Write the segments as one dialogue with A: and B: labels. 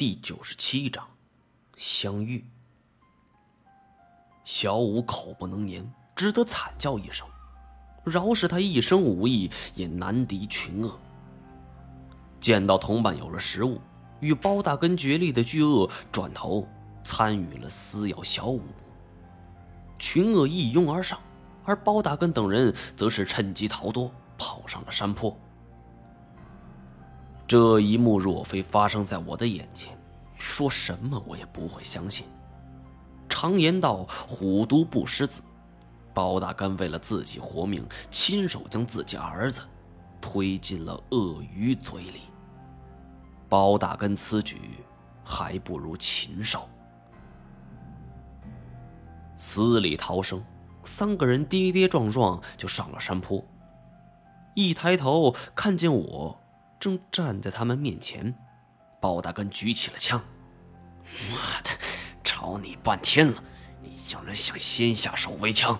A: 第九十七章相遇。小五口不能言，只得惨叫一声。饶是他一身武艺，也难敌群鳄。见到同伴有了食物，与包大根决力的巨鳄转头参与了撕咬小五。群鳄一拥而上，而包大根等人则是趁机逃脱，跑上了山坡。这一幕若非发生在我的眼前，说什么我也不会相信。常言道：“虎毒不食子。”包大干为了自己活命，亲手将自己儿子推进了鳄鱼嘴里。包大根此举还不如禽兽。死里逃生，三个人跌跌撞撞就上了山坡。一抬头看见我。正站在他们面前，包大根举起了枪。妈的，找你半天了，你竟然想先下手为强！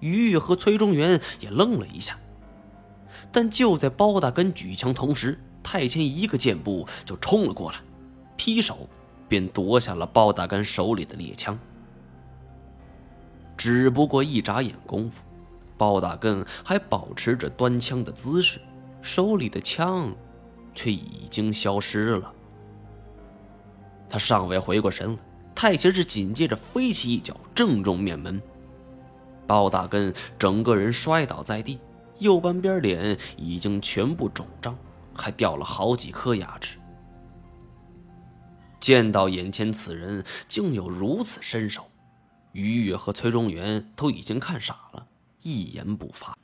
A: 于玉和崔中元也愣了一下，但就在包大根举枪同时，太谦一个箭步就冲了过来，劈手便夺下了包大根手里的猎枪。只不过一眨眼功夫，包大根还保持着端枪的姿势。手里的枪，却已经消失了。他尚未回过神来，太前是紧接着飞起一脚，正中面门。包大根整个人摔倒在地，右半边脸已经全部肿胀，还掉了好几颗牙齿。见到眼前此人竟有如此身手，于越和崔中元都已经看傻了，一言不发。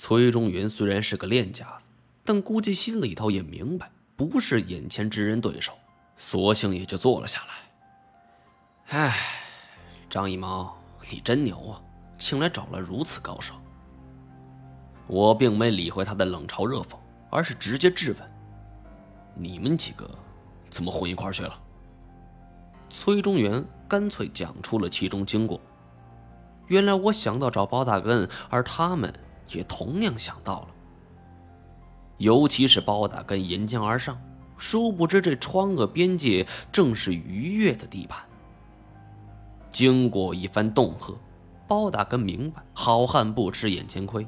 A: 崔中元虽然是个练家子，但估计心里头也明白不是眼前之人对手，索性也就坐了下来。唉，张一毛，你真牛啊，请来找了如此高手。我并没理会他的冷嘲热讽，而是直接质问：“你们几个怎么混一块去了？”崔中元干脆讲出了其中经过。原来我想到找包大根，而他们。也同样想到了，尤其是包大根沿江而上，殊不知这川鄂边界正是于越的地盘。经过一番恫吓，包大根明白好汉不吃眼前亏，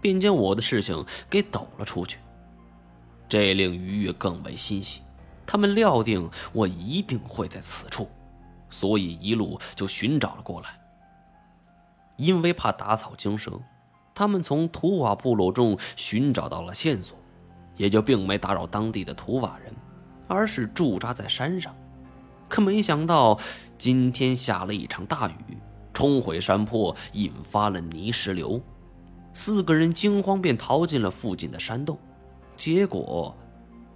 A: 便将我的事情给抖了出去。这令于越更为欣喜，他们料定我一定会在此处，所以一路就寻找了过来。因为怕打草惊蛇。他们从图瓦部落中寻找到了线索，也就并没打扰当地的图瓦人，而是驻扎在山上。可没想到，今天下了一场大雨，冲毁山坡，引发了泥石流。四个人惊慌，便逃进了附近的山洞，结果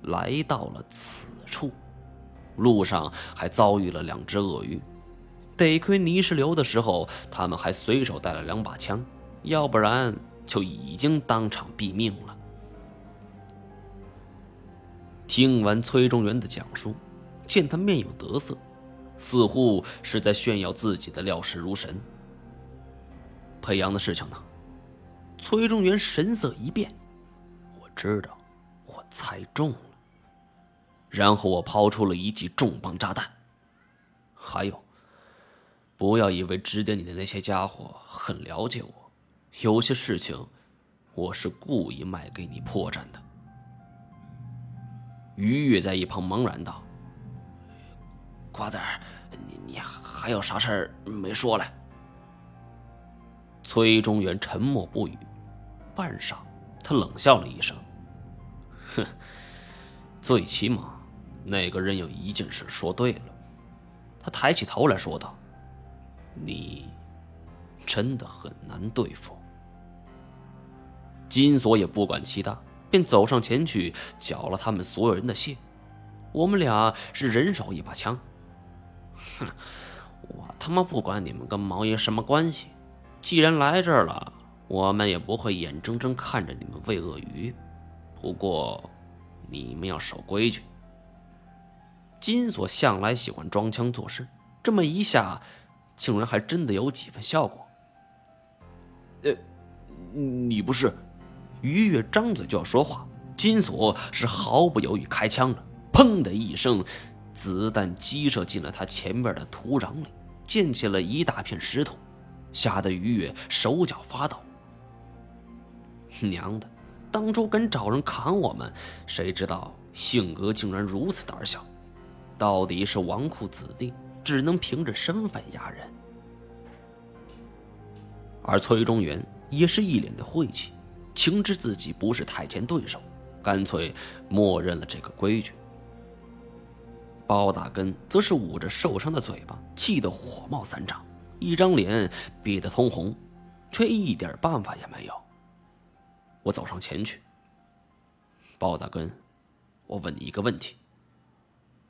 A: 来到了此处。路上还遭遇了两只鳄鱼，得亏泥石流的时候，他们还随手带了两把枪。要不然就已经当场毙命了。听完崔中元的讲述，见他面有得色，似乎是在炫耀自己的料事如神。裴阳的事情呢？崔中元神色一变，我知道，我猜中了。然后我抛出了一记重磅炸弹。还有，不要以为指点你的那些家伙很了解我。有些事情，我是故意卖给你破绽的。于越在一旁茫然道：“
B: 瓜子儿，你你还有啥事儿没说嘞？”
A: 崔中原沉默不语，半晌，他冷笑了一声：“哼，最起码，那个人有一件事说对了。”他抬起头来说道：“你真的很难对付。”金锁也不管其他，便走上前去缴了他们所有人的械。我们俩是人手一把枪。
B: 哼，我他妈不管你们跟毛爷什么关系，既然来这儿了，我们也不会眼睁睁看着你们喂鳄鱼。不过，你们要守规矩。
A: 金锁向来喜欢装腔作势，这么一下，竟然还真的有几分效果。
B: 呃，你不是？
A: 于越张嘴就要说话，金锁是毫不犹豫开枪了。砰的一声，子弹击射进了他前面的土壤里，溅起了一大片石头，吓得于越手脚发抖。娘的，当初敢找人砍我们，谁知道性格竟然如此胆小，到底是纨绔子弟，只能凭着身份压人。而崔中原也是一脸的晦气，情知自己不是太监对手，干脆默认了这个规矩。包大根则是捂着受伤的嘴巴，气得火冒三丈，一张脸憋得通红，却一点办法也没有。我走上前去，包大根，我问你一个问题。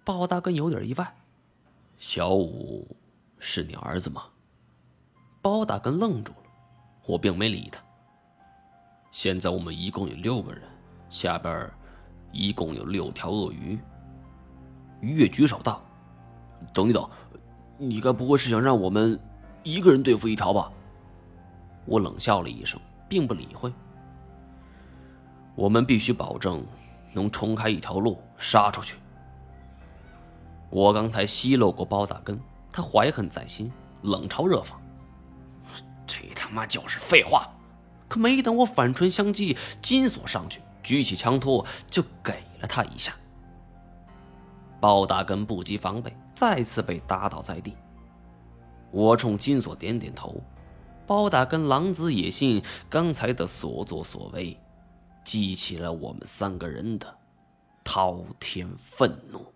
A: 包大根有点意外，小五是你儿子吗？包大根愣住了，我并没理他。现在我们一共有六个人，下边一共有六条鳄鱼。于越举手道：“等一等，你该不会是想让我们一个人对付一条吧？”我冷笑了一声，并不理会。我们必须保证能冲开一条路杀出去。我刚才奚落过包大根，他怀恨在心，冷嘲热讽：“这他妈就是废话！”可没等我反唇相讥，金锁上去举起枪托就给了他一下。包大根不及防备，再次被打倒在地。我冲金锁点点头。包大根狼子野心，刚才的所作所为，激起了我们三个人的滔天愤怒。